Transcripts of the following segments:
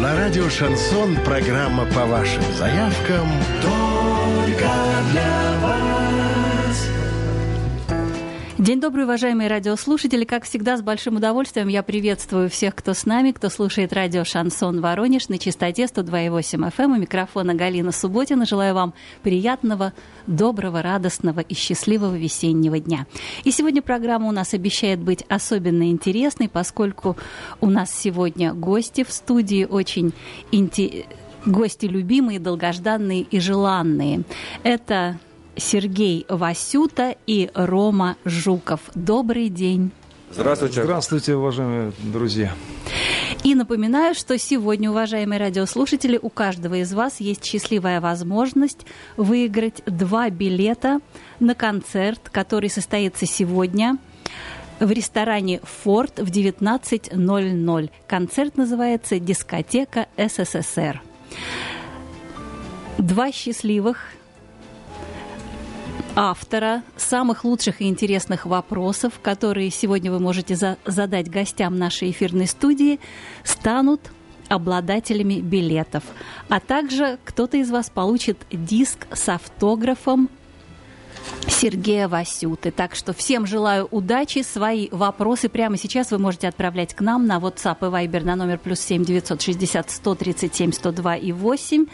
На радио «Шансон» программа по вашим заявкам «Только для вас». День добрый, уважаемые радиослушатели. Как всегда, с большим удовольствием я приветствую всех, кто с нами, кто слушает радио «Шансон Воронеж» на частоте 102,8 FM. У микрофона Галина Субботина. Желаю вам приятного, доброго, радостного и счастливого весеннего дня. И сегодня программа у нас обещает быть особенно интересной, поскольку у нас сегодня гости в студии очень интересные гости любимые, долгожданные и желанные. Это Сергей Васюта и Рома Жуков. Добрый день. Здравствуйте. Здравствуйте, уважаемые друзья. И напоминаю, что сегодня, уважаемые радиослушатели, у каждого из вас есть счастливая возможность выиграть два билета на концерт, который состоится сегодня в ресторане «Форт» в 19.00. Концерт называется «Дискотека СССР». Два счастливых автора самых лучших и интересных вопросов, которые сегодня вы можете за задать гостям нашей эфирной студии, станут обладателями билетов. А также кто-то из вас получит диск с автографом Сергея Васюты. Так что всем желаю удачи. Свои вопросы прямо сейчас вы можете отправлять к нам на WhatsApp и Viber на номер плюс 7 960 137 102 и 8.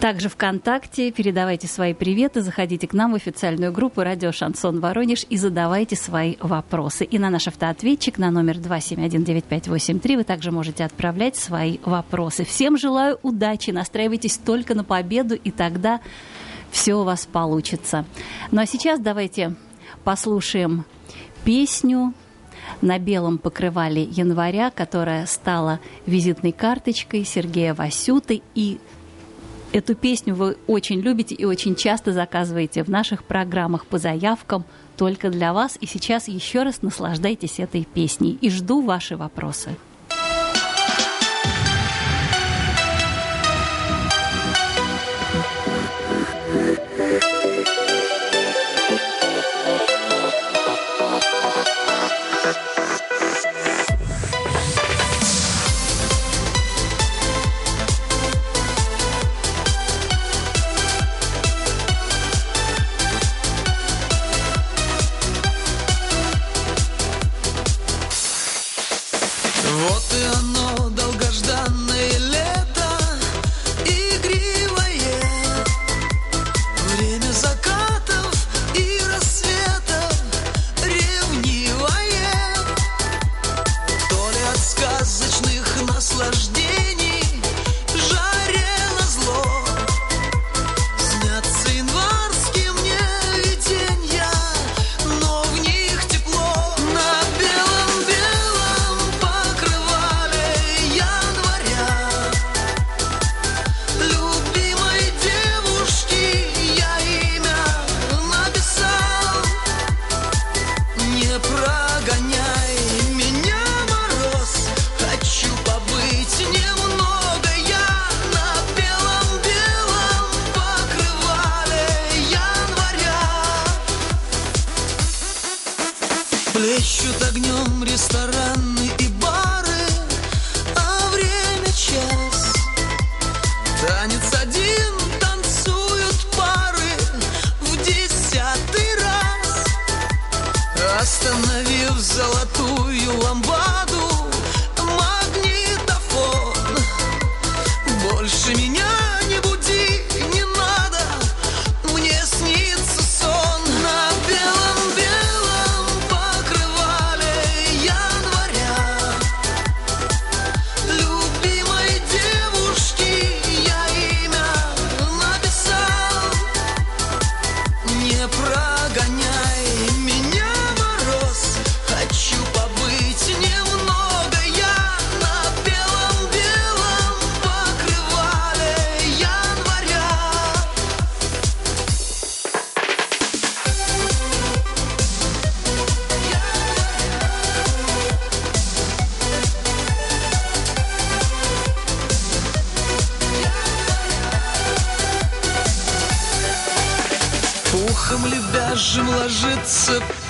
Также ВКонтакте передавайте свои приветы, заходите к нам в официальную группу «Радио Шансон Воронеж» и задавайте свои вопросы. И на наш автоответчик на номер 2719583 вы также можете отправлять свои вопросы. Всем желаю удачи, настраивайтесь только на победу, и тогда все у вас получится. Ну а сейчас давайте послушаем песню на белом покрывале января, которая стала визитной карточкой Сергея Васюты и Эту песню вы очень любите и очень часто заказываете в наших программах по заявкам только для вас. И сейчас еще раз наслаждайтесь этой песней. И жду ваши вопросы. It's a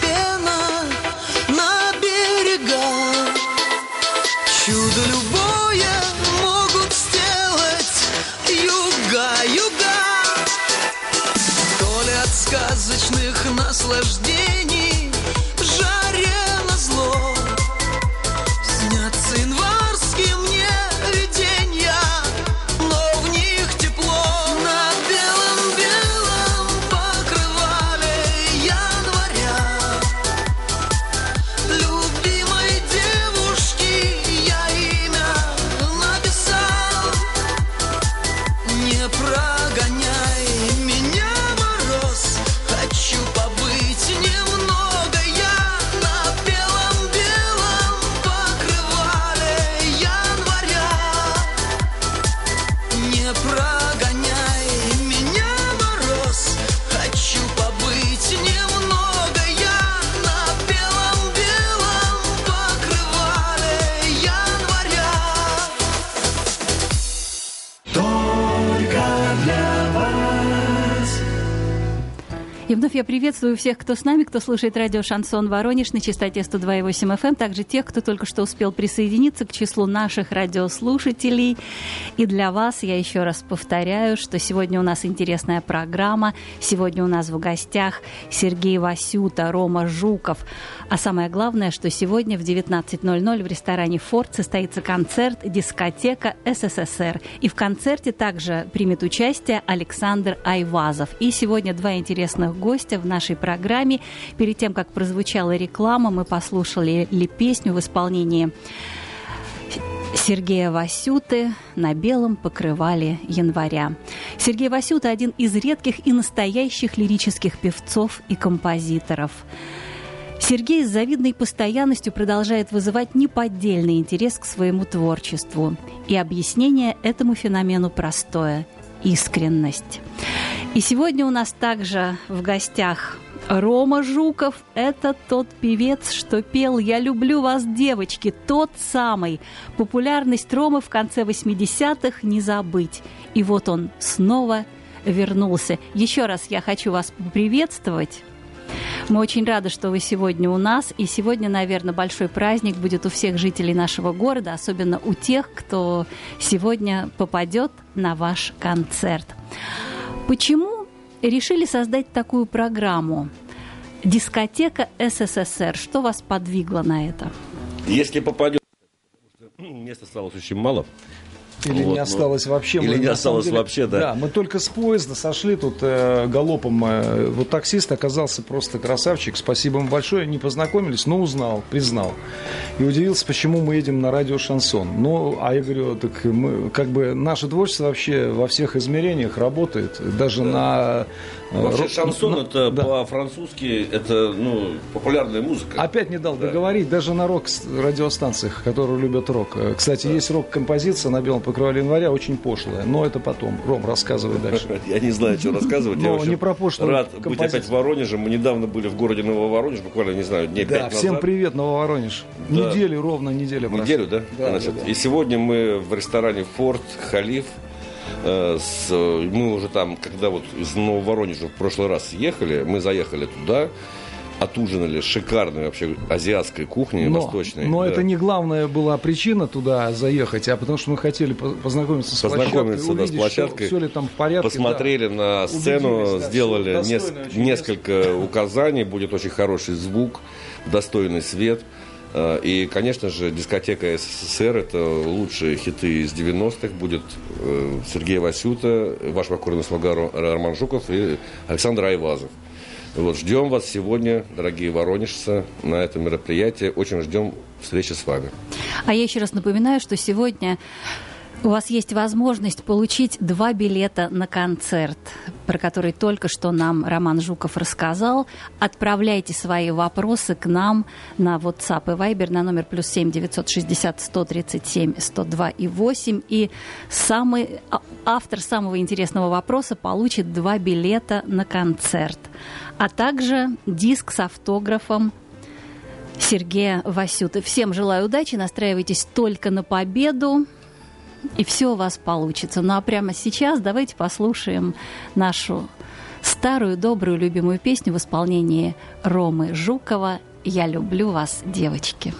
я приветствую всех, кто с нами, кто слушает радио «Шансон Воронеж» на частоте 102,8 FM, эм, также тех, кто только что успел присоединиться к числу наших радиослушателей. И для вас я еще раз повторяю, что сегодня у нас интересная программа. Сегодня у нас в гостях Сергей Васюта, Рома Жуков. А самое главное, что сегодня в 19.00 в ресторане «Форд» состоится концерт «Дискотека СССР». И в концерте также примет участие Александр Айвазов. И сегодня два интересных гостя в нашей программе. Перед тем, как прозвучала реклама, мы послушали ли песню в исполнении Сергея Васюты на белом покрывале января. Сергей Васюта – один из редких и настоящих лирических певцов и композиторов. Сергей с завидной постоянностью продолжает вызывать неподдельный интерес к своему творчеству. И объяснение этому феномену простое – искренность. И сегодня у нас также в гостях Рома Жуков – это тот певец, что пел «Я люблю вас, девочки», тот самый. Популярность Ромы в конце 80-х не забыть. И вот он снова вернулся. Еще раз я хочу вас поприветствовать. Мы очень рады, что вы сегодня у нас. И сегодня, наверное, большой праздник будет у всех жителей нашего города, особенно у тех, кто сегодня попадет на ваш концерт. Почему решили создать такую программу? Дискотека СССР. Что вас подвигло на это? Если попадет, места осталось очень мало. Или Вот, не ну, осталось вообще. или Мы, не осталось деле- вообще, да. мы только с поезда сошли тут э, галопом. э, вот таксист оказался просто красавчик. Спасибо ему большое. Не познакомились, но узнал, признал. И удивился, почему мы едем на радио «Шансон». Ну, а я говорю, так мы, как бы наше творчество вообще во всех измерениях работает. Даже на... э, Вообще шансон на- это да. по-французски это ну популярная музыка. Опять не дал Да. договорить, даже на рок-радиостанциях, которые любят рок. Э, Кстати, есть рок-композиция на белом покрывале января, очень пошлая, но это потом. Ром, рассказывай дальше. Я не знаю, что рассказывать. Я, Но не про пошлую Рад быть опять в Воронеже. Мы недавно были в городе Нововоронеж, буквально, не знаю, дней Да, всем привет, Нововоронеж. Да. Неделю, ровно неделя. Неделю, да? Да, Значит, да, да. И сегодня мы в ресторане Форт Халиф. Э, с, мы уже там, когда вот из Нововоронежа в прошлый раз ехали, мы заехали туда, отужинали шикарной вообще азиатской кухней, Но, восточной. но да. это не главная была причина туда заехать, а потому что мы хотели по- познакомиться с Познакомиться, площадкой, да, с площадкой. Все, ли там в порядке. Посмотрели на Убедились, сцену, да, сделали всё нес- достойно очень несколько указаний, будет очень хороший звук, достойный свет. Э, И, конечно же, дискотека СССР – это лучшие хиты из 90-х. Будет э, Сергей Васюта, ваш покорный слуга Ро- Роман Жуков и Александр Айвазов. Вот, ждем вас сегодня, дорогие воронежцы, на этом мероприятии. Очень ждем встречи с вами. А я еще раз напоминаю, что сегодня у вас есть возможность получить два билета на концерт, про который только что нам Роман Жуков рассказал. Отправляйте свои вопросы к нам на WhatsApp и Viber на номер плюс семь девятьсот шестьдесят сто тридцать семь сто два и восемь. И самый, а- автор самого интересного вопроса получит два билета на концерт, а также диск с автографом Сергея Васюты. Всем желаю удачи, настраивайтесь только на победу, и все у вас получится. Ну а прямо сейчас давайте послушаем нашу старую, добрую, любимую песню в исполнении Ромы Жукова «Я люблю вас, девочки».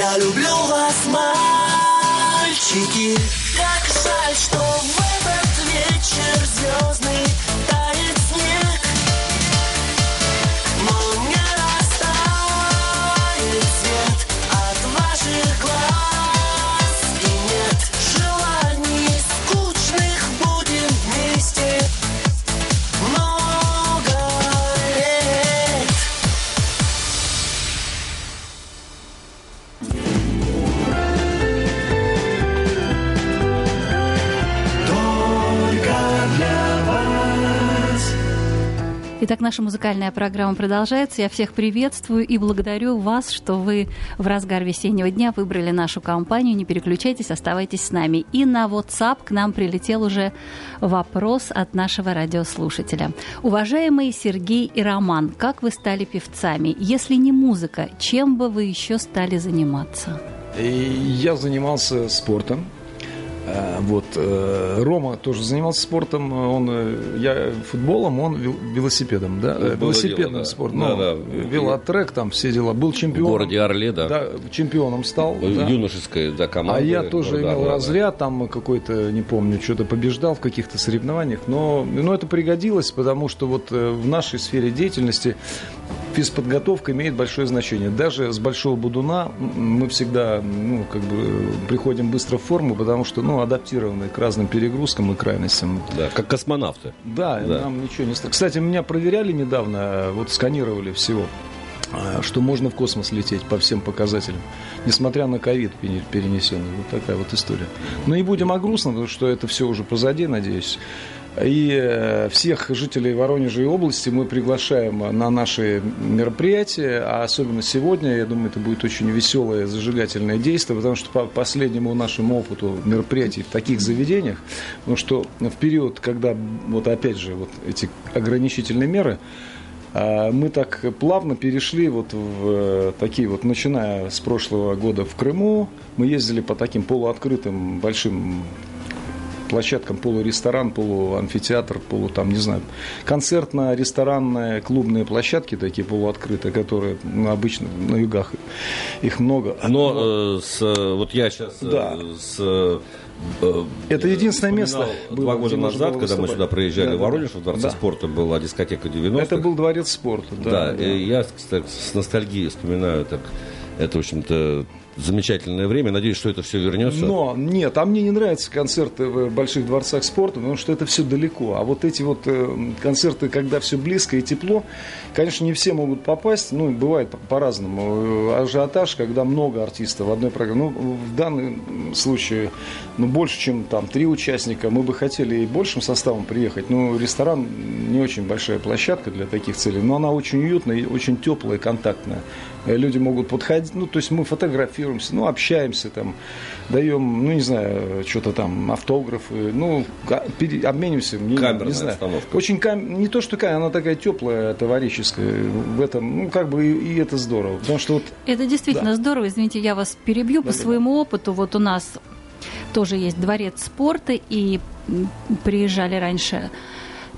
Я люблю вас, мальчики. Итак, наша музыкальная программа продолжается. Я всех приветствую и благодарю вас, что вы в разгар весеннего дня выбрали нашу компанию. Не переключайтесь, оставайтесь с нами. И на WhatsApp к нам прилетел уже вопрос от нашего радиослушателя. Уважаемые Сергей и Роман, как вы стали певцами? Если не музыка, чем бы вы еще стали заниматься? Я занимался спортом. Э, Вот э, Рома тоже занимался спортом. Он э, я футболом, он вел- велосипедом, да, Ну, велосипедным дело, да. спортом. Да, Ну, да. Велотрек там все дела. Был В чемпионом. городе Орле, да. Да, чемпионом стал. да. Юношеская, да, команда. А я тоже города имел да. разряд, там какой-то, не помню, что-то побеждал в каких-то соревнованиях, но, но это пригодилось, потому что вот в нашей сфере деятельности физподготовка имеет большое значение. Даже с большого будуна мы всегда, ну, как бы приходим быстро в форму, потому что, ну, адаптированы к разным перегрузкам и крайностям. Да, как космонавты. Да, Да. нам ничего не страшно. Кстати, меня проверяли недавно, вот сканировали всего, э, что можно в космос лететь по всем показателям, несмотря на ковид пере- перенесенный. Вот такая вот история. Но не будем о грустном, потому что это все уже позади, надеюсь. И э, всех жителей Воронежа и области мы приглашаем на наши мероприятия, а особенно сегодня, я думаю, это будет очень веселое, зажигательное действие, потому что по последнему нашему опыту мероприятий в таких заведениях, потому что в период, когда вот опять же вот эти ограничительные меры, а, мы так плавно перешли вот в э, такие вот, начиная с прошлого года в Крыму, мы ездили по таким полуоткрытым большим площадкам, полуресторан, полуамфитеатр, полу там, не знаю, концертно-ресторанные, клубные площадки такие полуоткрытые, которые ну, обычно на югах их много. Но э, с, э, вот я сейчас Да. с э, э, Это единственное место было, Два года назад, когда мы сюда приезжали Да, в Воронеж, в Дворце Да. спорта была дискотека 90-х. Это был дворец спорта, да. Да, да. я, кстати, с ностальгией вспоминаю так. Это, в общем-то, замечательное время. Надеюсь, что это все вернется. Но нет, а мне не нравятся концерты в больших дворцах спорта, потому что это все далеко. А вот эти вот э, концерты, когда все близко и тепло, конечно, не все могут попасть. Ну, бывает по- по-разному. Э, Ажиотаж, когда много артистов в одной программе. Ну, в данном случае, ну, больше, чем там три участника. Мы бы хотели и большим составом приехать. Но ресторан не очень большая площадка для таких целей. Но она очень уютная очень теплая, контактная. Э, Люди могут подходить, ну, то есть мы фотографируемся, ну, общаемся там, даем, ну, не знаю, что-то там, автографы, ну, пере- обмениваемся мнением, Камерная не знаю. обстановка. Очень кам- не то, что камера, она такая теплая, товарищеская в этом, ну, как бы и, и это здорово, потому что вот Это действительно здорово. Извините, я вас перебью. По Да-да-да. своему опыту, вот у нас тоже есть дворец спорта, и приезжали раньше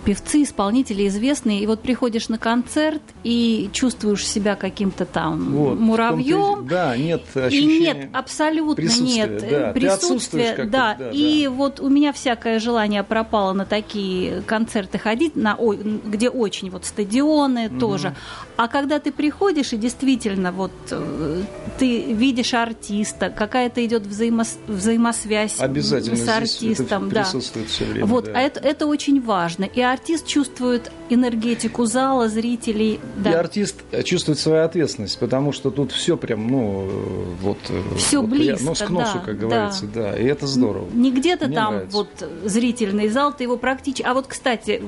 певцы, исполнители известные, и вот приходишь на концерт и чувствуешь себя каким-то там Вот, муравьем. и- Да, нет И нет, абсолютно нет да. Ты присутствия, как-то, да. да, И да. вот у меня всякое желание пропало на такие концерты ходить, на, где очень вот стадионы тоже. А когда ты приходишь и действительно вот э, ты видишь артиста, какая-то идет взаимос- взаимосвязь Обязательно с артистом, это да. все время. Вот, да. а это, это очень важно. И артист чувствует энергетику зала, зрителей. И Да. артист чувствует свою ответственность, потому что тут все прям, ну, э, вот... э, Всё вот близко, Нос к носу, да, как да. говорится, да. И это здорово. Не где-то Мне там нравится. вот зрительный зал, ты его практически... А вот, кстати,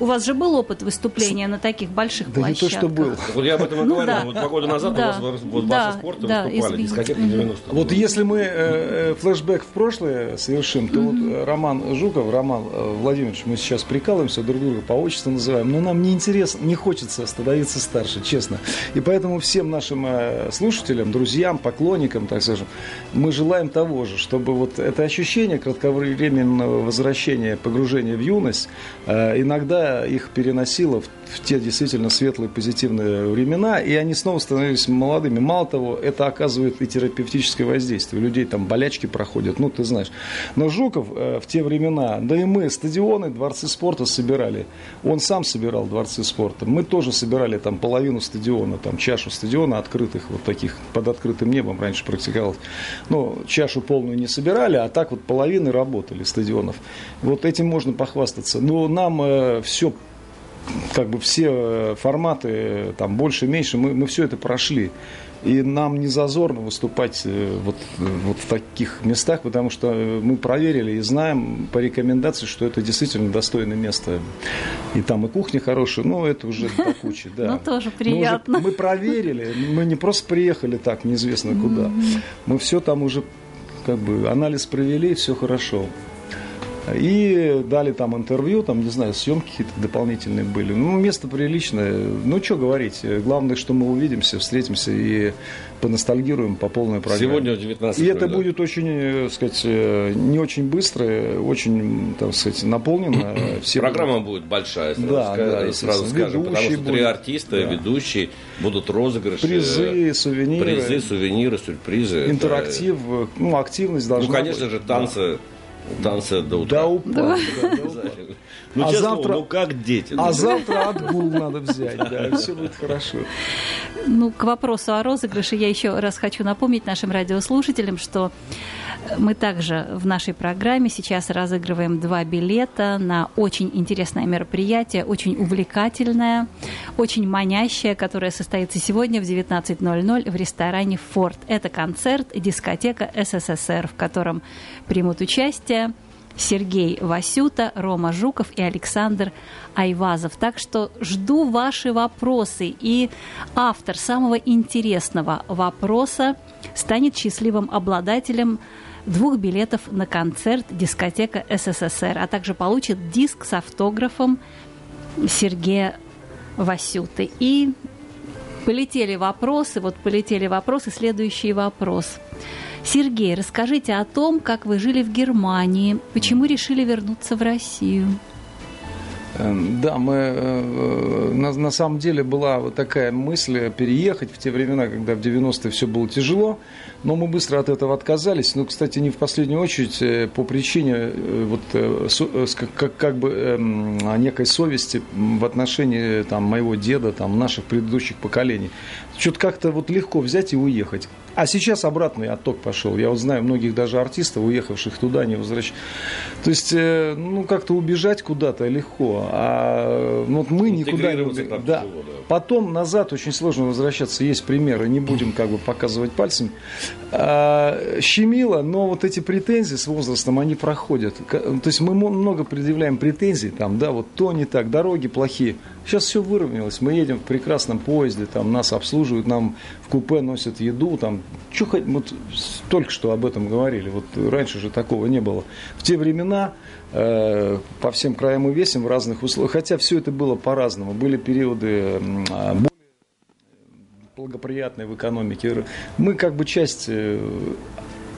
у вас же был опыт выступления на таких больших Да не то, площадках? что был. Вот я об этом и Ну говорил. да. Вот два года назад Да. у вас в- вот Да, «Базе спорта» да, выступали, дискотека Мгм. 90 Вот если мы э, э, флешбэк в прошлое совершим, то вот э, Роман Жуков, Роман э, Владимирович, мы сейчас прикалываемся, друг друга по отчеству называем, но нам не интересно, не хочется становиться старше, честно. И поэтому всем нашим э, слушателям, друзьям, поклонникам, так скажем, мы желаем того же, чтобы вот это ощущение кратковременного возвращения, погружения в юность, э, иногда их переносило в, в те действительно светлые, позитивные времена, и они снова становились молодыми. Мало того, это оказывает и терапевтическое воздействие. У людей там болячки проходят, ну, ты знаешь. Но Жуков э, в те времена, да и мы, стадионы, дворцы спорта собирали. Он сам собирал дворцы спорта. Мы тоже собирали там половину стадиона, там чашу стадиона открытых, вот таких под открытым небом раньше практиковалось. Ну, чашу полную не собирали, а так вот половины работали стадионов. Вот этим можно похвастаться. Но нам все как бы все э, форматы, э, там больше, меньше, мы, мы все это прошли. И нам не зазорно выступать э, вот, вот в таких местах, потому что мы проверили и знаем по рекомендации, что это действительно достойное место. И там и кухня хорошая, но это уже до кучи. Да. Ну, тоже Мы, уже- приятно. мы проверили, мы не просто приехали так, неизвестно куда. Мы все там уже как бы анализ провели, все хорошо. И дали там интервью, там, не знаю, съемки какие-то дополнительные были. Ну, место приличное. Ну, что говорить. Главное, что мы увидимся, встретимся и поностальгируем по полной программе. Сегодня в 19 И это да. будет очень, э, сказать, э, не очень быстро, очень, так сказать, наполнено. Все Программа будет большая, сразу, Да, ска- да, сразу скажем, потому что три будет, артиста, да. ведущие, будут розыгрыши. Призы, э, сувениры. Призы, сувениры, сюрпризы. Это- интерактив, э, ну, активность Ну, должна конечно быть. же, танцы, танцы до утра. До упада. да, до упада. Ну, А честно, завтра- ну как дети. А ну, завтра отгул надо взять, да, все будет хорошо. Ну, к вопросу о розыгрыше я еще раз хочу напомнить нашим радиослушателям, что мы также в нашей программе сейчас разыгрываем два билета на очень интересное мероприятие, очень увлекательное, очень манящее, которое состоится сегодня в 19.00 в ресторане «Форт». Это концерт «Дискотека СССР», в котором примут участие Сергей Васюта, Рома Жуков и Александр Айвазов. Так что жду ваши вопросы. И автор самого интересного вопроса станет счастливым обладателем двух билетов на концерт «Дискотека СССР», а также получит диск с автографом Сергея Васюты. И полетели вопросы, вот полетели вопросы, следующий вопрос. Сергей, расскажите о том, как вы жили в Германии, почему решили вернуться в Россию. Эм, Да, мы э, на, на самом деле была вот такая мысль переехать в те времена, когда в 90-е все было тяжело, но мы быстро от этого отказались. Ну, кстати, не в последнюю очередь э, по причине э, вот, э, э, как, как, бы эм, некой совести в отношении там, моего деда, там, наших предыдущих поколений. Что-то как-то вот легко взять и уехать. А сейчас обратный отток пошел. Я вот знаю многих даже артистов, уехавших туда, не возвращаются. То есть, э, ну, как-то убежать куда-то легко, а ну, вот мы никуда не да. да. Потом назад очень сложно возвращаться. Есть примеры, не будем как бы показывать пальцем. А, щемило, но вот эти претензии с возрастом, они проходят. То есть мы много предъявляем претензий, там, да, вот то не так, дороги плохие. Сейчас все выровнялось. Мы едем в прекрасном поезде, там нас обслуживают, нам в купе носят еду, там, чё хоть- вот только что об этом говорили. Вот раньше же такого не было. В те времена э, по всем краям и весям в разных условиях, хотя все это было по-разному. Были периоды а, более благоприятные в экономике. Мы как бы часть э,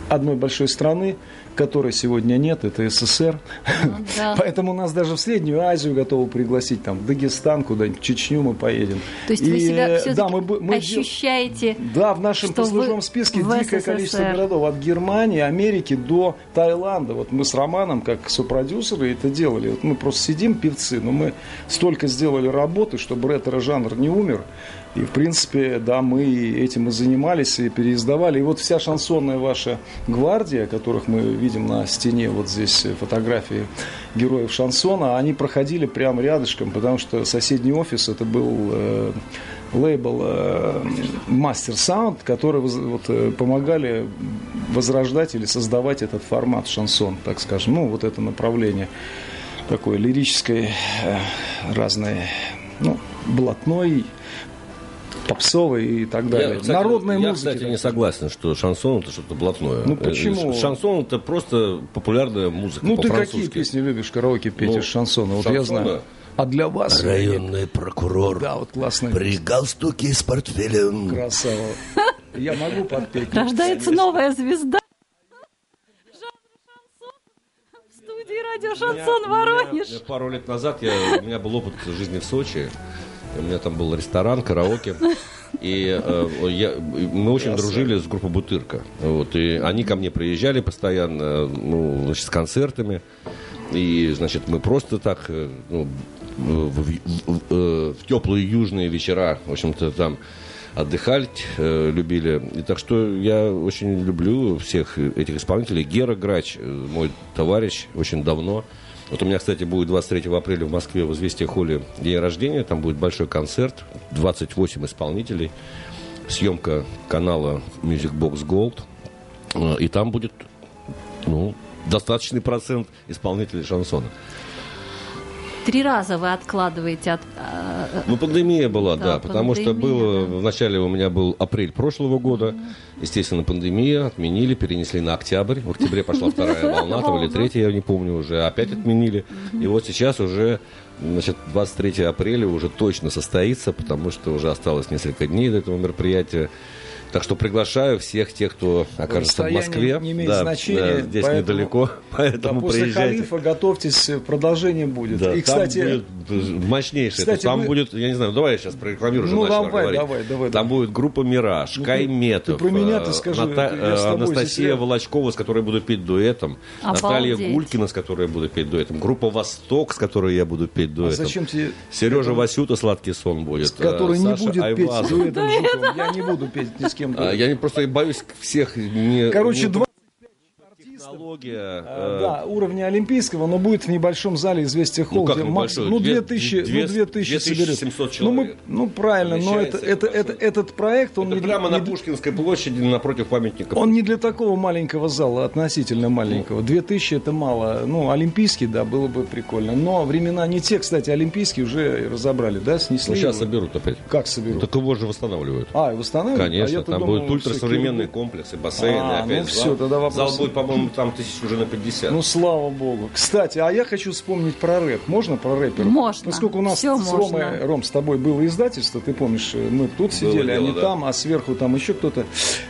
одной большой страны, которой сегодня нет, это СССР. Ну да. Поэтому нас даже в Среднюю Азию готовы пригласить, там, в Дагестан, куда-нибудь, в Чечню мы поедем. То есть вы И, себя э, да, мы, мы ощущаете... да, в нашем вы послужном списке дикое СССР. количество городов. От Германии, Америки до Таиланда. Вот мы с Романом, как сопродюсеры, это делали. Вот мы просто сидим, певцы, но мы столько сделали работы, чтобы ретро-жанр не умер. И, в принципе, да, мы этим и занимались, и переиздавали. И вот вся шансонная ваша гвардия, которых мы видим на стене, вот здесь фотографии героев шансона, они проходили прямо рядышком, потому что соседний офис, это был э, лейбл э, Master Sound, который воз- вот, э, помогали возрождать или создавать этот формат шансон, так скажем, ну, вот это направление такое лирическое, э, разное, ну, блатной, попсовый и так далее. Я, кстати, Народная я, музыка. кстати, не согласен, что шансон это что-то блатное. Ну, Э, почему? Шансон это просто популярная музыка Ну, ты какие песни любишь, караоке петь Ну, из шансона? Вот я шансона. знаю. А для вас? Районный прокурор Да, вот классная при галстуке с портфелем. красава. Я могу подпеть? Рождается новая звезда. Шансон. В студии радио «Шансон меня- Воронеж». меня пару лет назад я, у меня был опыт жизни в Сочи. У меня там был ресторан, караоке. И э, я- мы очень дружили с группой Бутырка. Вот, и они ко мне приезжали постоянно ну, значит, с концертами. И, значит, мы просто так э, ну, в, в- в- э, в теплые южные вечера, в общем-то, там отдыхать э, любили. И так что я очень люблю всех этих исполнителей. Гера Грач, э, мой товарищ, очень давно. Вот у меня, кстати, будет 23 апреля в Москве в «Известия холле» день рождения. Там будет большой концерт, 28 исполнителей. Съемка канала Music Box Gold. Э, И там будет, ну, достаточный процент исполнителей шансона. Три раза вы откладываете от... Ну, пандемия была, Да, да, потому что пандемия, было, да. вначале у меня был апрель прошлого года, естественно, пандемия, отменили, перенесли на октябрь, в октябре пошла вторая волна, там или третья, я не помню уже, опять отменили, и вот сейчас уже, значит, 23 апреля уже точно состоится, потому что уже осталось несколько дней до этого мероприятия, так что приглашаю всех тех, кто окажется в Москве. не имеет Да, значения, да, здесь поэтому- недалеко, Да, поэтому после приезжайте. халифа готовьтесь, продолжение будет. Да, И, кстати, там будет мощнейшее. кстати, там вы- будет, я не знаю, давай я сейчас прорекламирую, уже Ну, начал давай, говорить. давай, давай, Там давай. будет группа «Мираж», Ну, Кайметов, ты про меня ты э, скажи, Ната- э, Анастасия я- Волочкова, с которой буду петь дуэтом, Обалдеть. Наталья Гулькина, с которой я буду петь дуэтом, группа «Восток», с которой я буду петь а дуэтом. зачем тебе... Сережа Васюта «Сладкий сон» будет. э, Который не Саша будет петь Айвазов. дуэтом с Жуковым. Я не буду петь ни с кем. А, Я не, просто боюсь всех не... Короче, не- два технология. А, э, Да, уровня олимпийского, но будет в небольшом зале известия холл, Ну, где максимум, ну, Две- 2000, две- ну, 2000 соберет. 2700 Ну, мы, ну, правильно, но это, это, это это, этот проект, он, Это не, прямо не- на Пушкинской площади напротив памятника. он не для такого маленького зала, относительно маленького. 2000 это мало. Ну, олимпийский, да, было бы прикольно. Но времена не те, кстати, олимпийские уже разобрали, да, снесли. Ну, сейчас его. соберут опять. Как соберут? Так его же восстанавливают. А, и восстанавливают? А Конечно, я-то там думал, будут ультрасовременные комплексы, бассейны, А, опять ну всё, тогда вопрос- Зал будет, по-моему, там тысяч уже на 50. Ну, слава богу. Кстати, а я хочу вспомнить про рэп. Можно про рэперов? Можно. Поскольку у нас Всё с можно. Ромой, Ром, с тобой было издательство, ты помнишь, мы тут сидели, дело, они да. там, а сверху там еще кто-то.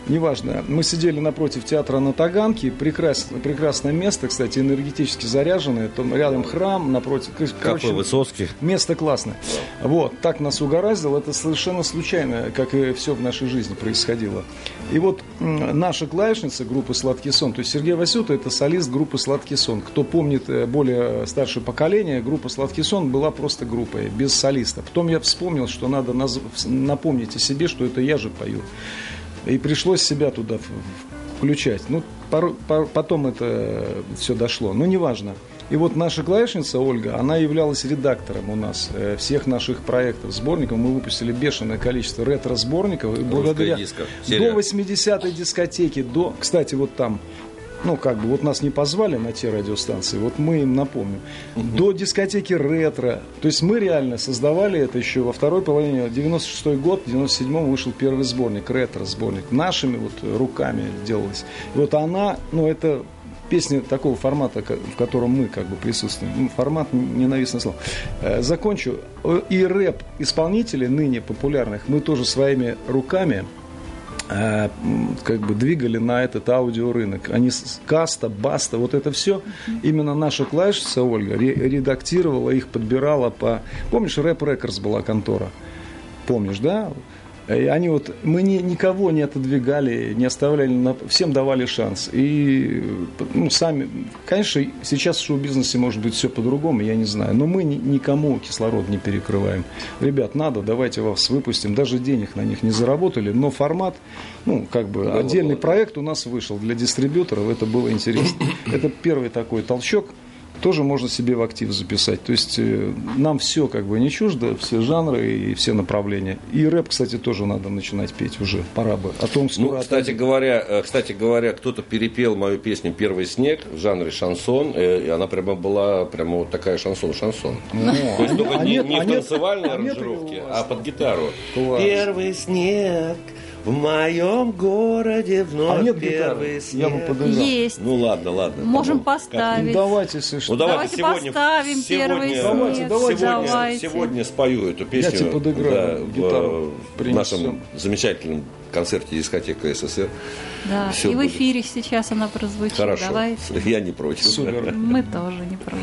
Неважно. Мы сидели напротив театра на Таганке. Прекрасное, прекрасное место, кстати, энергетически заряженное. Там рядом храм, напротив. Кафе Короче, Высоцкий. Место классное. Вот, так нас угораздило. Это совершенно случайно, как и все в нашей жизни происходило. И вот наша клавишница группы «Сладкий сон», то есть Сергей Васюта – это солист группы «Сладкий сон». Кто помнит э, более старшее поколение, группа «Сладкий сон» была просто группой, без солиста. Потом я вспомнил, что надо напомнить о себе, что это я же пою. И пришлось себя туда включать. Ну, потом это все дошло. Но неважно. И вот наша клавишница Ольга, она являлась редактором у нас э, всех наших проектов, сборников. Мы выпустили бешеное количество ретро-сборников. И благодаря диско. До 80-й дискотеки, до... Кстати, вот там ну, как бы, вот нас не позвали на те радиостанции, вот мы им напомним. До дискотеки ретро. То есть мы реально создавали это еще во второй половине, 96 год, в 97-м вышел первый сборник, ретро-сборник. Нашими вот руками делалось. И вот она, ну, это песни такого формата, в котором мы как бы присутствуем. Ну, Формат ненавистное слово. Э, Закончу. И рэп исполнителей ныне популярных мы тоже своими руками э, как бы двигали на этот аудиорынок. Они каста, баста, вот это все. Именно наша клавишница Ольга ре- редактировала их, подбирала по... Помнишь, Рэп Рекордс была контора? Помнишь, да? И они вот, мы ни- никого не отодвигали, не оставляли, на- всем давали шанс. И, ну, сами, конечно, сейчас в шоу-бизнесе может быть все по-другому, я не знаю, но мы ни- никому кислород не перекрываем. Ребят, надо, давайте вас выпустим, даже денег на них не заработали, но формат, ну, как бы, отдельный проект у нас вышел для дистрибьюторов, это было интересно. Это первый такой толчок, тоже можно себе в актив записать. То есть э, нам все как бы не чуждо, все жанры и все направления. И рэп, кстати, тоже надо начинать петь уже, пора бы. А то он скоро Ну, кстати отойдет. говоря, э, кстати говоря, кто-то перепел мою песню «Первый снег» в жанре шансон, э, и она прямо была прямо вот такая шансон-шансон. То есть только а не, а в танцевальной а аранжировке, а под гитару. Первый снег в моем городе вновь А нет первый гитары? снег. Я бы подыграл. Есть. Ну ладно, ладно. Можем потом. Ну, поставить. давайте, если что. Ну давайте, Давайте сегодня, поставим сегодня, первый снег. Давайте, давайте. сегодня, Давайте. сегодня спою эту песню. тебе подыграю, да, гитару в, принесем. нашем замечательном концерте дискотека СССР. Да, Всё и в будет. эфире сейчас она прозвучит. Хорошо. Давайте. Я не против. Супер. Мы тоже не против.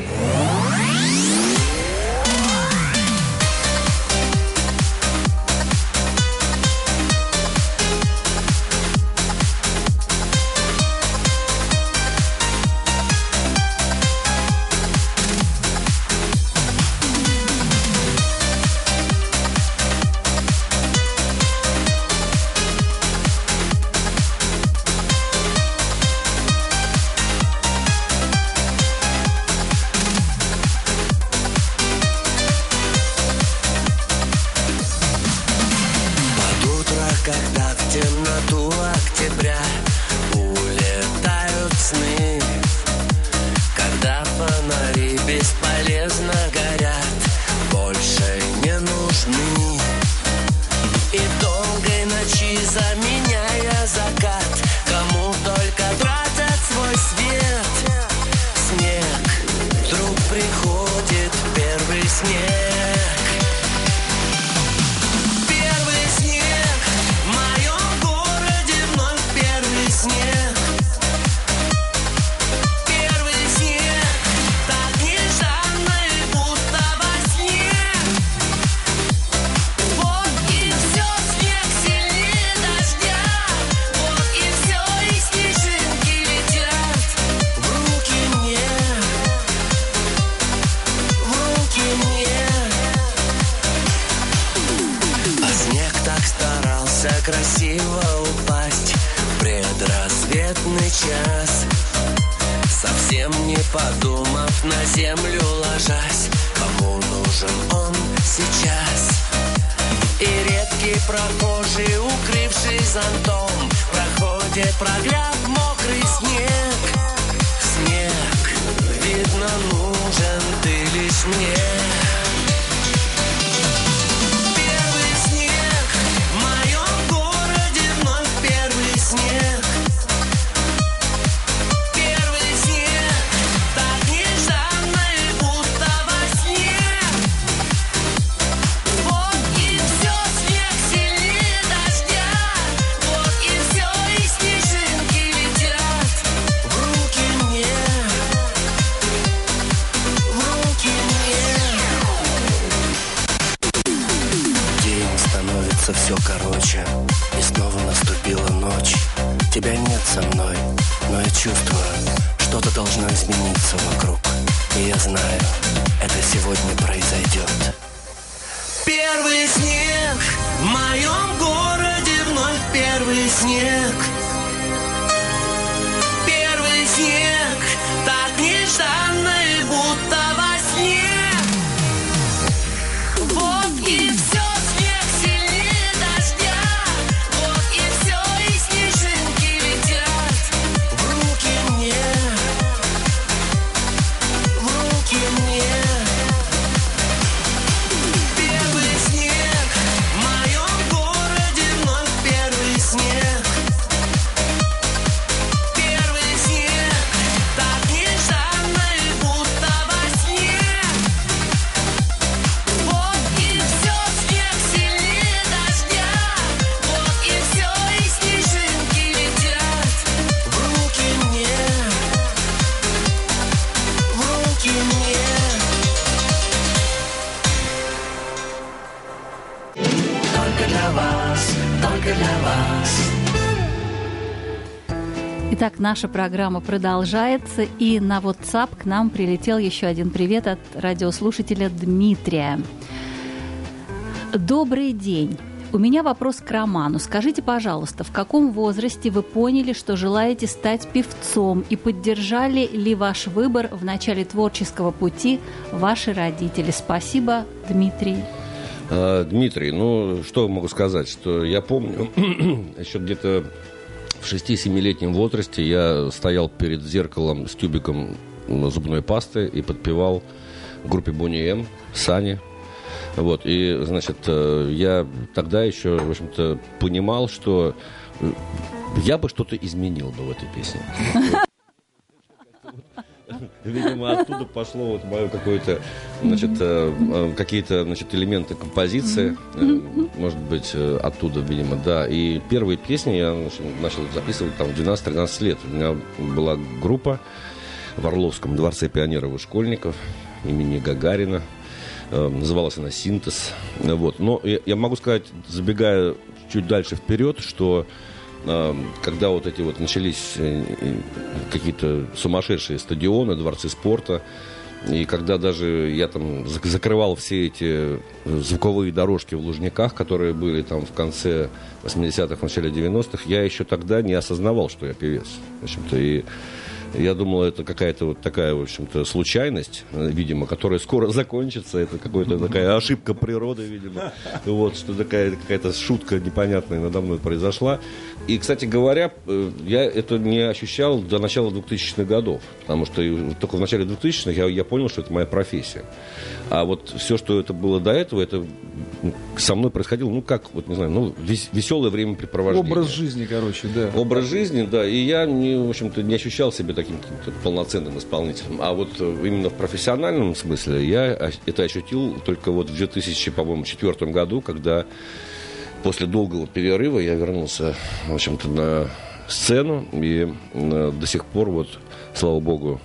Прогляв мокрый снег. Снег, видно, нужен ты лишь мне. Наша программа продолжается, и на WhatsApp к нам прилетел еще один привет от радиослушателя Дмитрия. Добрый день. У меня вопрос к Роману. Скажите, пожалуйста, в каком возрасте вы поняли, что желаете стать певцом и поддержали ли ваш выбор в начале творческого пути ваши родители? Спасибо, Дмитрий. А, Дмитрий, ну что могу сказать, что я помню еще где-то в 6-7-летнем возрасте я стоял перед зеркалом с тюбиком зубной пасты и подпевал группе Бонни М, Сани. Вот, и, значит, э, я тогда еще, в общем-то, понимал, что э, я бы что-то изменил бы в этой песне. Видимо, оттуда пошло вот мое какое-то, значит, э, э, какие-то, значит, элементы композиции, э, может быть, оттуда, видимо, да. И первые песни я начал записывать там в 12-13 лет. У меня была группа в Орловском дворце пионеров и школьников имени Гагарина. Называлась она «Синтез». Вот. Но я, могу сказать, забегая чуть дальше вперед, что когда вот эти вот начались э, э, какие-то сумасшедшие стадионы, дворцы спорта, и когда даже я там зак- закрывал все эти э, звуковые дорожки в Лужниках, которые были там в конце 80-х, начале 90-х, я еще тогда не осознавал, что я певец. В общем-то, и я думал, это какая-то вот такая, в общем-то, случайность, видимо, которая скоро закончится. Это какая-то такая ошибка природы, видимо. Вот, что такая какая-то шутка непонятная надо мной произошла. И, кстати говоря, э, я это не ощущал до начала 2000-х годов. Потому что только в начале 2000-х я, я понял, что это моя профессия. А вот все, что это было до этого, это со мной происходило, ну, как, вот не знаю, ну, вес- веселое времяпрепровождение. Образ жизни, короче, да. Образ жизни, да, и я, не, в общем-то, не ощущал себя таким полноценным исполнителем. А вот э, именно в профессиональном смысле я это ощутил только вот в 2000, по-моему, четвертом году, когда после долгого перерыва я вернулся, в общем-то, на сцену, и э, до сих пор, вот, слава богу,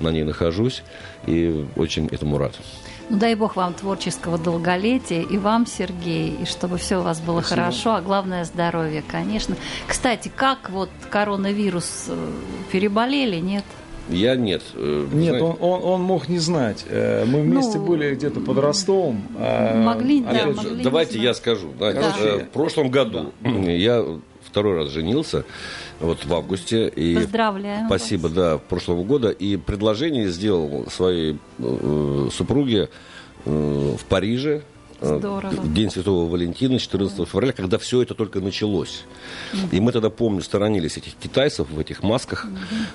на ней нахожусь, и очень этому рад. Ну, дай бог вам творческого долголетия, и вам, Сергей, и чтобы все у вас было хорошо, а главное здоровье, конечно. Кстати, как вот коронавирус э, переболели, нет? Я нет. э, Нет, знаете, он, он, он мог не знать. Э, Мы вместе Ну, были где-то под Ростовом. а, могли, да, опять Нет, же, могли. давайте не я скажу. Да, Короче, э, в прошлом году я второй раз женился, вот в августе. И Поздравляем Спасибо, вас. да, прошлого года. И предложение сделал своей э, супруге э, в Париже. Э, Здорово. День Святого Валентина, 14 февраля, когда все это только началось. И мы тогда, помню, сторонились этих китайцев в этих масках.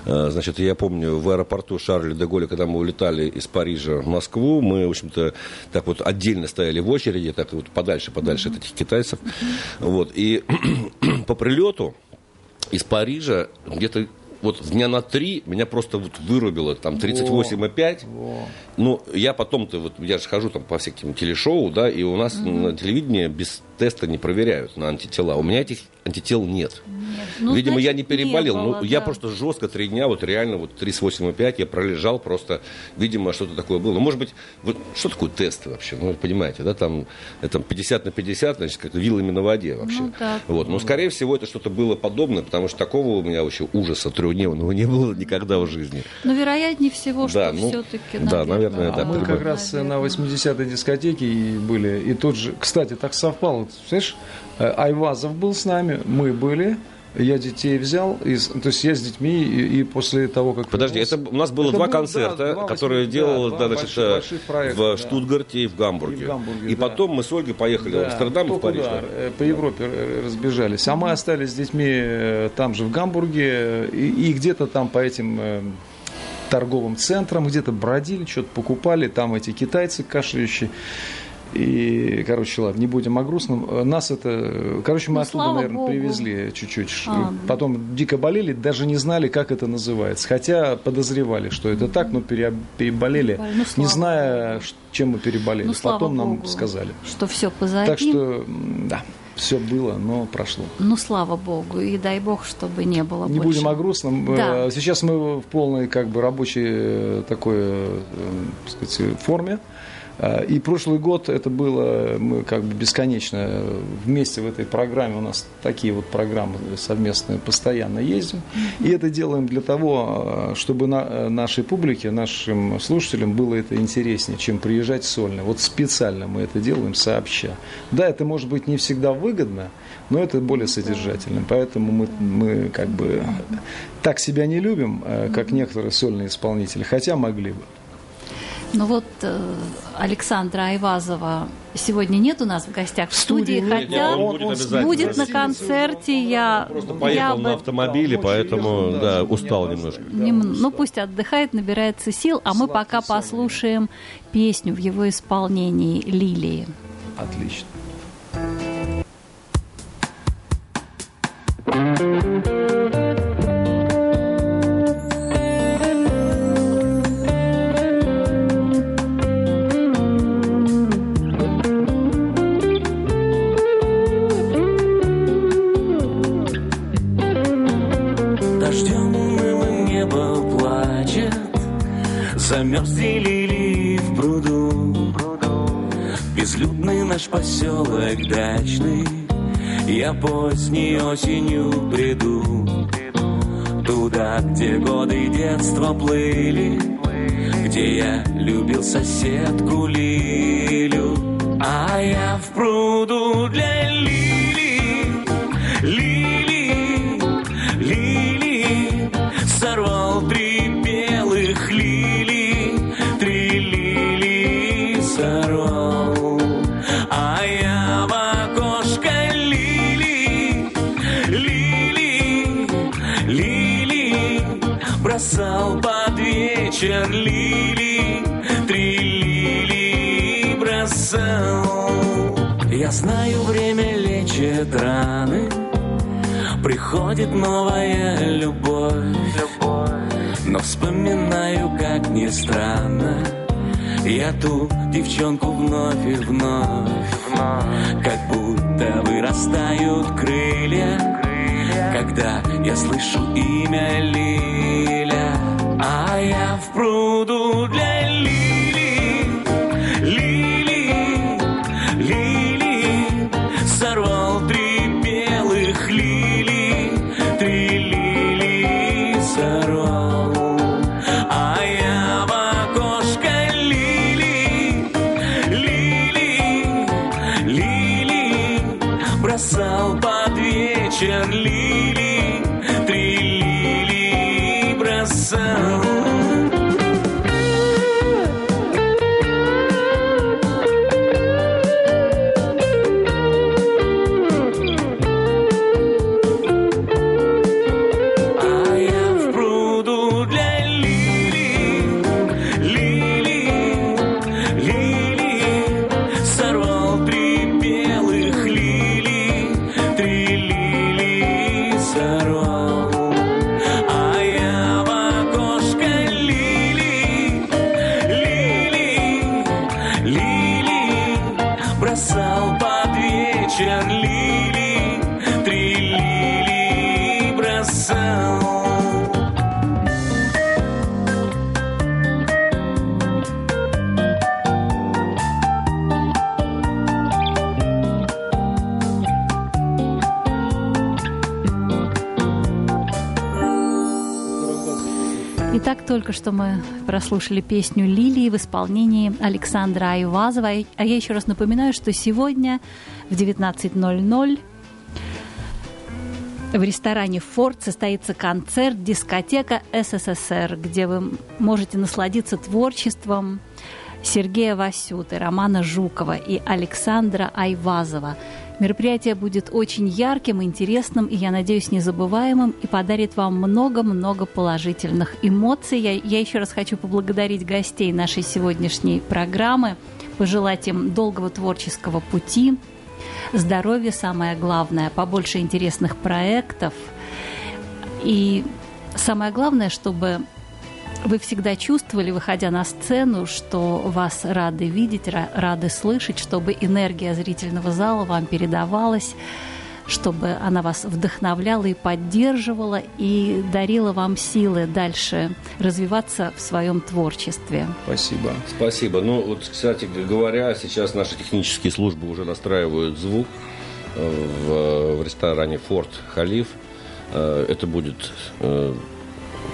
Э, Значит, я помню, в аэропорту Шарля де Голля, когда мы улетали из Парижа в Москву, мы, в общем-то, так вот отдельно стояли в очереди, так вот подальше-подальше от этих китайцев. Вот. И по прилету из Парижа где-то вот дня на три меня просто вот вырубило, там 38,5. во. Ну, я потом-то, вот я же хожу там по всяким телешоу, да, и у нас на телевидении без теста не проверяют на антитела. У меня этих антител нет. Нет. Ну, Видимо, я значит, не переболел. было, ну, я да. просто жестко три дня, вот реально, вот 38,5 я пролежал просто, видимо, что-то такое было. Ну, может быть, вот что такое тесты вообще? Ну, вы понимаете, да, там, это 50 на 50, значит, как вилами на воде вообще. Ну, так. Вот, но, скорее всего, это что-то было подобное, потому что такого у меня вообще ужаса трехдневного не было никогда в жизни. Ну, вероятнее всего, что Да, ну, все-таки, да, наверное, А да, мы прибыль. как раз Наверное. на 80-й дискотеке и были. И тут же, кстати, так совпало. Знаешь, э, Айвазов был с нами, мы были. Я детей взял, из, то есть я с детьми, и, и после того, как... Подожди, вернулся- это у нас было Это два был, концерта, да, два которые делал да, да, значит, больших- э, больших проекта, в да. Штутгарте и в Гамбурге. И в Гамбурге, И да. потом мы с Ольгой поехали в Да, Амстердам и в Париж. да. э, по Европе э, разбежались. А мы остались с детьми там же, в Гамбурге, и, и где-то там по этим торговым центрам, где-то бродили, что-то покупали, там эти китайцы кашляющие. И, короче, ладно, не будем о грустном. Нас это... Короче, мы Ну, оттуда, наверное, богу. привезли чуть-чуть. А, да. Потом дико болели, даже не знали, как это называется. Хотя подозревали, что это так, но пере- переболели, Ну, не зная, чем мы переболели. Ну, Потом нам богу, сказали. что все позади. Так что, да. все было, но прошло. Ну, слава богу, и дай бог, чтобы не было Не больше. будем о грустном. Да. Э, Сейчас мы в полной как бы рабочей э, такой, э, так сказать, форме. Э, И прошлый год это было, мы как бы бесконечно вместе в этой программе, у нас такие вот программы совместные постоянно ездим. И это делаем для того, э, чтобы на- э, нашей публике, нашим слушателям было это интереснее, чем приезжать сольно. Вот специально мы это делаем сообща. Да, это может быть не всегда выгодно, но это более содержательно. Поэтому мы, мы как бы так себя не любим, э, как некоторые сольные исполнители, хотя могли бы. Ну вот э, Александра Айвазова сегодня нет у нас в гостях в студии нет, хотя он будет будет на концерте. Я, Просто я поехал бы- на автомобиле, Да, поэтому, очень да, ехал, да, устал немножко. Нем- ну пусть отдыхает, набирается сил, а мы Сладкий пока сон, послушаем песню в его исполнении «Лилии». Отлично. Дождем Я поздней осенью приду. Туда, где годы детства плыли Где я любил соседку Лилю. А я в знаю, время лечит раны. Приходит новая любовь, Но вспоминаю, как ни странно Я ту девчонку вновь и вновь. Как будто вырастают крылья Когда я слышу имя Лиля. А я в только что мы прослушали песню «Лилии» в исполнении Александра Айвазова. А я еще раз напоминаю, что сегодня в 19.00 в ресторане «Форд» состоится концерт «Дискотека СССР», где вы можете насладиться творчеством Сергея Васюты, Романа Жукова и Александра Айвазова. Мероприятие будет очень ярким, интересным и, я надеюсь, незабываемым и подарит вам много-много положительных эмоций. Я, я еще раз хочу поблагодарить гостей нашей сегодняшней программы, пожелать им долгого творческого пути, здоровья самое главное, побольше интересных проектов и самое главное, чтобы вы всегда чувствовали, выходя на сцену, что вас рады видеть, ра- рады слышать, чтобы энергия зрительного зала вам передавалась, чтобы она вас вдохновляла и поддерживала, и дарила вам силы дальше развиваться в своем творчестве. Спасибо. Спасибо. Ну, вот, кстати говоря, сейчас наши технические службы уже настраивают звук э, в, ресторане «Форт Халиф». Э, Это будет э,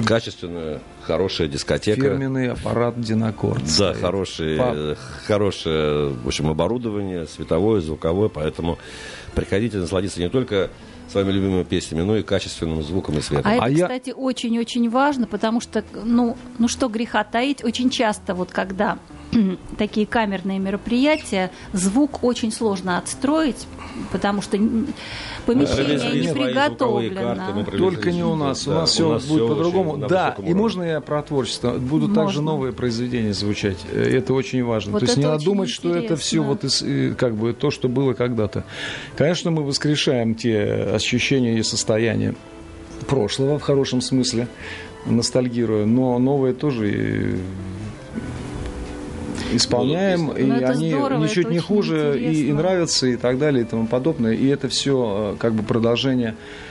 качественная, хорошая дискотека. Фирменный аппарат Динакорд. Да, хорошее, Пап. хорошее, в общем, оборудование, световое, звуковое, поэтому приходите насладиться не только своими любимыми песнями, но и качественным звуком и светом. А это, А я- кстати, очень-очень важно, потому что, ну, ну что греха таить, очень часто вот когда такие камерные мероприятия, звук очень сложно отстроить, потому что помещение не приготовлено. Только не у нас. У нас все будет по-другому. Да, и можно я про творчество. Будут также новые произведения звучать. Э, Это очень важно. Вот то есть не надо думать, что это все вот из, э, как бы то, что было когда-то. Конечно, мы воскрешаем те ощущения и состояния прошлого в хорошем смысле, ностальгируя, но новые тоже э, исполняем, Будут и Ну, они здорово, ничуть не хуже и, и нравятся, и так далее, и тому подобное. И это все как бы продолжение э,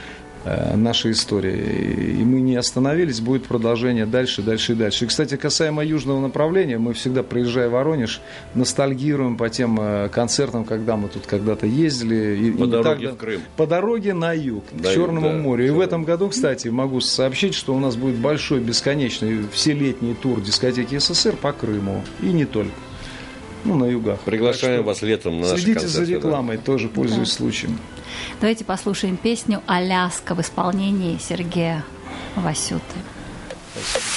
нашей истории. И мы не остановились, будет продолжение дальше, дальше и дальше. И, кстати, касаемо южного направления, мы всегда, проезжая в Воронеж, ностальгируем по тем э, концертам, когда мы тут когда-то ездили. По и дороге так в Крым. По дороге на юг, На к Черному да, морю. И в этом году, кстати, могу сообщить, что у нас будет большой, бесконечный, вселетний тур дискотеки СССР по Крыму. И не только. Ну, на югах. Приглашаем Так вас летом на что Следите за концерты, да. рекламой, тоже пользуюсь случаем. Давайте послушаем песню «Аляска» в исполнении Сергея Васюты. С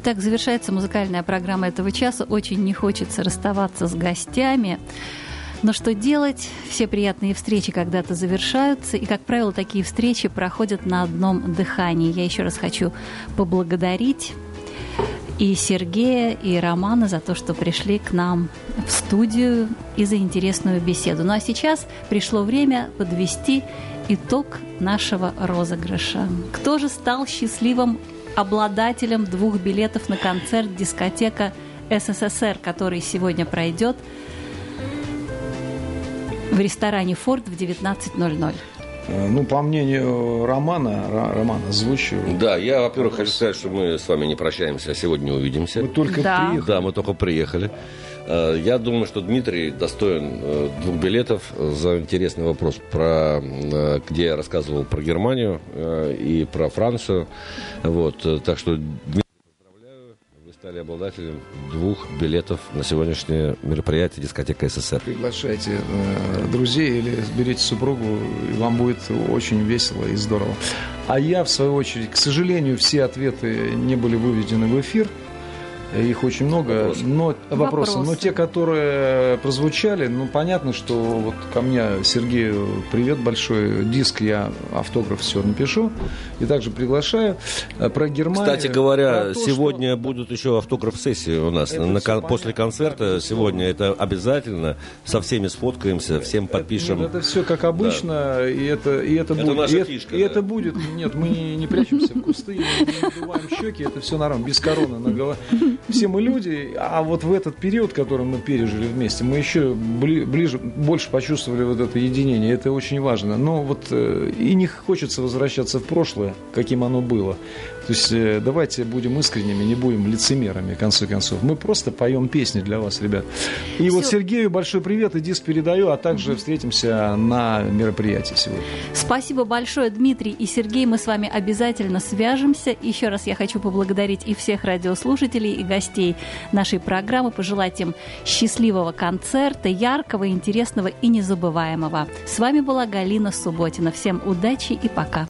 Итак, завершается музыкальная программа этого часа. Очень не хочется расставаться с гостями. Но что делать? Все приятные встречи когда-то завершаются, и, как правило, такие встречи проходят на одном дыхании. Я еще раз хочу поблагодарить и Сергея, и Романа за то, что пришли к нам в студию и за интересную беседу. Ну а сейчас пришло время подвести итог нашего розыгрыша. Кто же стал счастливым обладателем двух билетов на концерт дискотека СССР, который сегодня пройдет в ресторане «Форд» в 19.00. Э, Ну, по мнению Романа, Ра- Роман, озвучил. Да, я, во-первых, хочу сказать, что мы с вами не прощаемся, а сегодня увидимся. Мы только Да. приехали. Да, мы только приехали. Э, Я думаю, что Дмитрий достоин э, двух билетов за интересный вопрос, про, э, где я рассказывал про Германию и про Францию. Вот, так что, Дмитрий, поздравляю, вы стали обладателем двух билетов на сегодняшнее мероприятие дискотека СССР. Приглашайте друзей или берите супругу, и вам будет очень весело и здорово. А я, в свою очередь, к сожалению, все ответы не были выведены в эфир. Их очень много, Вопросы. но вопросы. Но Вопросы. те, которые прозвучали, ну понятно, что вот ко мне Сергею привет большой, диск я автограф все напишу и также приглашаю Э, про Германию. Кстати говоря, то, сегодня будут еще автограф-сессии у нас. Это На кон- после концерта да, сегодня это обязательно. Со всеми сфоткаемся, всем подпишем. Нет, это все как обычно, и это, и это, Это будет. наша и, фишка, и да. это будет. Нет, мы не, не прячемся в кусты, не, не надуваем щеки, это все нормально, без короны на голове. Все мы люди, а вот в этот период, который мы пережили вместе, мы еще бли- ближе, больше почувствовали вот это единение. Это очень важно. Но вот э, и не хочется возвращаться в прошлое, каким оно было. То есть э, давайте будем искренними, не будем лицемерами, в конце концов. Мы просто поем песни для вас, ребят. И вот Всё. Сергею большой привет и диск передаю, а также встретимся на мероприятии сегодня. Спасибо большое, Дмитрий и Сергей. Мы с вами обязательно свяжемся. Еще раз я хочу поблагодарить и всех радиослушателей, и гостей нашей программы, пожелать им счастливого концерта, яркого, интересного и незабываемого. С вами была Галина Субботина. Всем удачи и пока.